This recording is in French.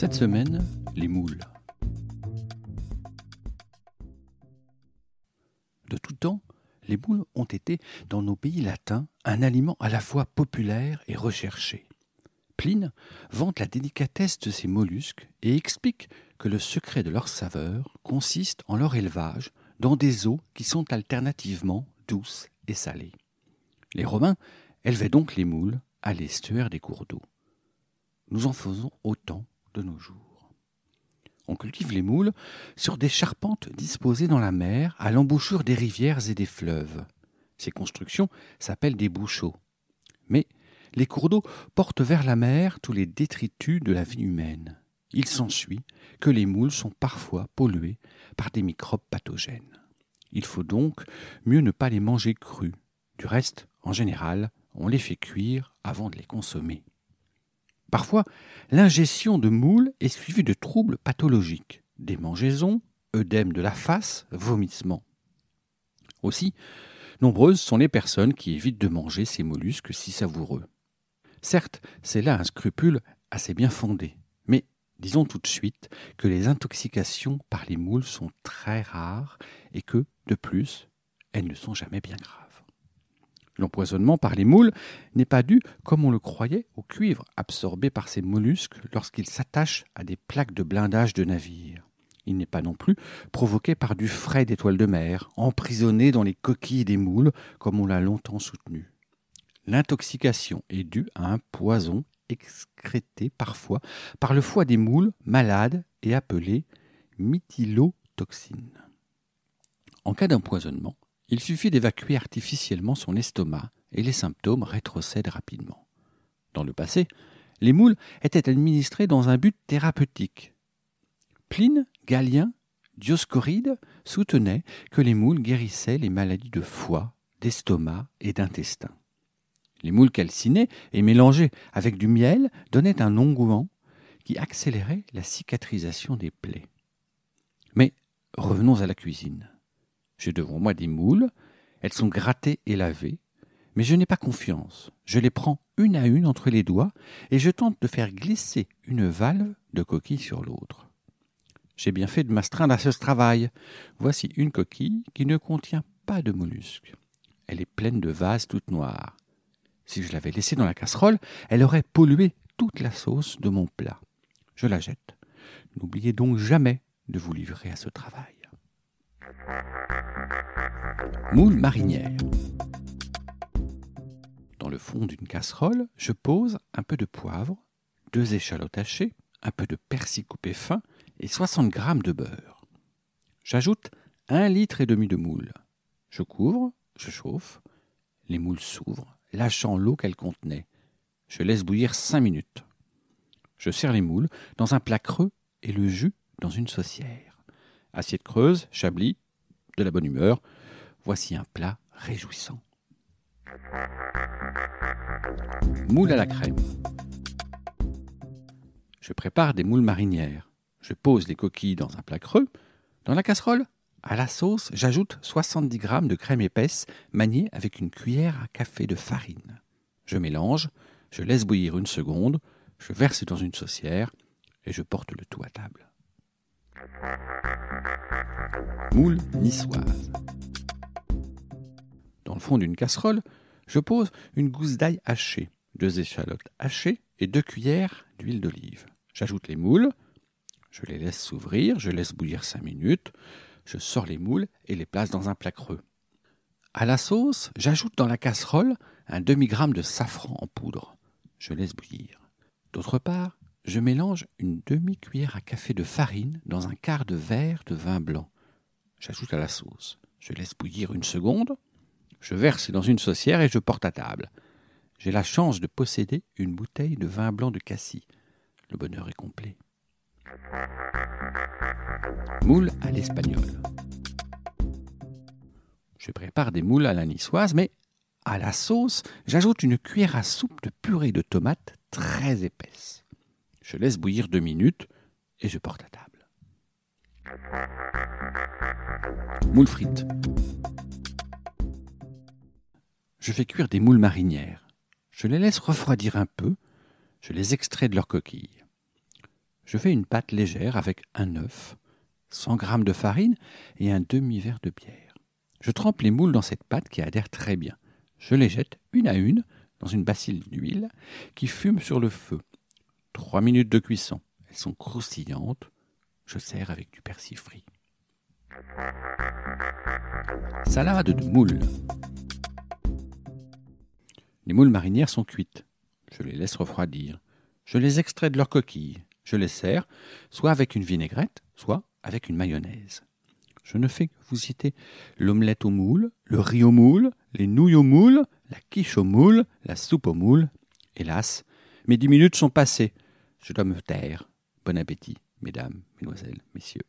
Cette semaine, les moules. De tout temps, les moules ont été, dans nos pays latins, un aliment à la fois populaire et recherché. Pline vante la délicatesse de ces mollusques et explique que le secret de leur saveur consiste en leur élevage dans des eaux qui sont alternativement douces et salées. Les Romains élevaient donc les moules à l'estuaire des cours d'eau. Nous en faisons autant nos jours. On cultive les moules sur des charpentes disposées dans la mer à l'embouchure des rivières et des fleuves. Ces constructions s'appellent des bouchots. Mais les cours d'eau portent vers la mer tous les détritus de la vie humaine. Il s'ensuit que les moules sont parfois pollués par des microbes pathogènes. Il faut donc mieux ne pas les manger crus. Du reste, en général, on les fait cuire avant de les consommer. Parfois, l'ingestion de moules est suivie de troubles pathologiques, démangeaisons, œdème de la face, vomissements. Aussi, nombreuses sont les personnes qui évitent de manger ces mollusques si savoureux. Certes, c'est là un scrupule assez bien fondé, mais disons tout de suite que les intoxications par les moules sont très rares et que, de plus, elles ne sont jamais bien graves. L'empoisonnement par les moules n'est pas dû, comme on le croyait, au cuivre absorbé par ces mollusques lorsqu'ils s'attachent à des plaques de blindage de navires. Il n'est pas non plus provoqué par du frais d'étoiles de mer, emprisonné dans les coquilles des moules, comme on l'a longtemps soutenu. L'intoxication est due à un poison excrété parfois par le foie des moules malades et appelé mithylotoxine. En cas d'empoisonnement, il suffit d'évacuer artificiellement son estomac et les symptômes rétrocèdent rapidement. Dans le passé, les moules étaient administrés dans un but thérapeutique. Pline, Galien, Dioscoride soutenaient que les moules guérissaient les maladies de foie, d'estomac et d'intestin. Les moules calcinés et mélangés avec du miel donnaient un onguent qui accélérait la cicatrisation des plaies. Mais revenons à la cuisine. J'ai devant moi des moules, elles sont grattées et lavées, mais je n'ai pas confiance. Je les prends une à une entre les doigts et je tente de faire glisser une valve de coquille sur l'autre. J'ai bien fait de m'astreindre à ce travail. Voici une coquille qui ne contient pas de mollusques. Elle est pleine de vases toutes noires. Si je l'avais laissée dans la casserole, elle aurait pollué toute la sauce de mon plat. Je la jette. N'oubliez donc jamais de vous livrer à ce travail. Moule marinière. Dans le fond d'une casserole, je pose un peu de poivre, deux échalotes hachées, un peu de persil coupé fin et 60 g de beurre. J'ajoute un litre et demi de moule. Je couvre, je chauffe. Les moules s'ouvrent, lâchant l'eau qu'elles contenaient. Je laisse bouillir cinq minutes. Je sers les moules dans un plat creux et le jus dans une saucière. Assiette creuse, chablis, de la bonne humeur. Voici un plat réjouissant. Moule à la crème. Je prépare des moules marinières. Je pose les coquilles dans un plat creux. Dans la casserole, à la sauce, j'ajoute 70 g de crème épaisse maniée avec une cuillère à café de farine. Je mélange, je laisse bouillir une seconde, je verse dans une saucière et je porte le tout à table. Moule niçoise. Dans le fond d'une casserole, je pose une gousse d'ail hachée, deux échalotes hachées et deux cuillères d'huile d'olive. J'ajoute les moules, je les laisse s'ouvrir, je laisse bouillir cinq minutes, je sors les moules et les place dans un plat creux. À la sauce, j'ajoute dans la casserole un demi-gramme de safran en poudre. Je laisse bouillir. D'autre part, je mélange une demi-cuillère à café de farine dans un quart de verre de vin blanc. J'ajoute à la sauce. Je laisse bouillir une seconde. Je verse dans une saucière et je porte à table. J'ai la chance de posséder une bouteille de vin blanc de Cassis. le bonheur est complet. Moules à l'espagnol. Je prépare des moules à la niçoise, mais à la sauce, j'ajoute une cuillère à soupe de purée de tomates très épaisse. Je laisse bouillir deux minutes et je porte à table. Moules frites. Je fais cuire des moules marinières. Je les laisse refroidir un peu. Je les extrais de leurs coquilles. Je fais une pâte légère avec un œuf, 100 g de farine et un demi-verre de bière. Je trempe les moules dans cette pâte qui adhère très bien. Je les jette une à une dans une bassine d'huile qui fume sur le feu. Trois minutes de cuisson. Elles sont croustillantes. Je sers avec du persil frit. Salade de moules. Les moules marinières sont cuites. Je les laisse refroidir. Je les extrais de leurs coquilles. Je les sers, soit avec une vinaigrette, soit avec une mayonnaise. Je ne fais que vous citer l'omelette au moule, le riz au moule, les nouilles au moule, la quiche au moule, la soupe au moule. Hélas, mes dix minutes sont passées. Je dois me taire. Bon appétit, mesdames, mesdemoiselles, messieurs.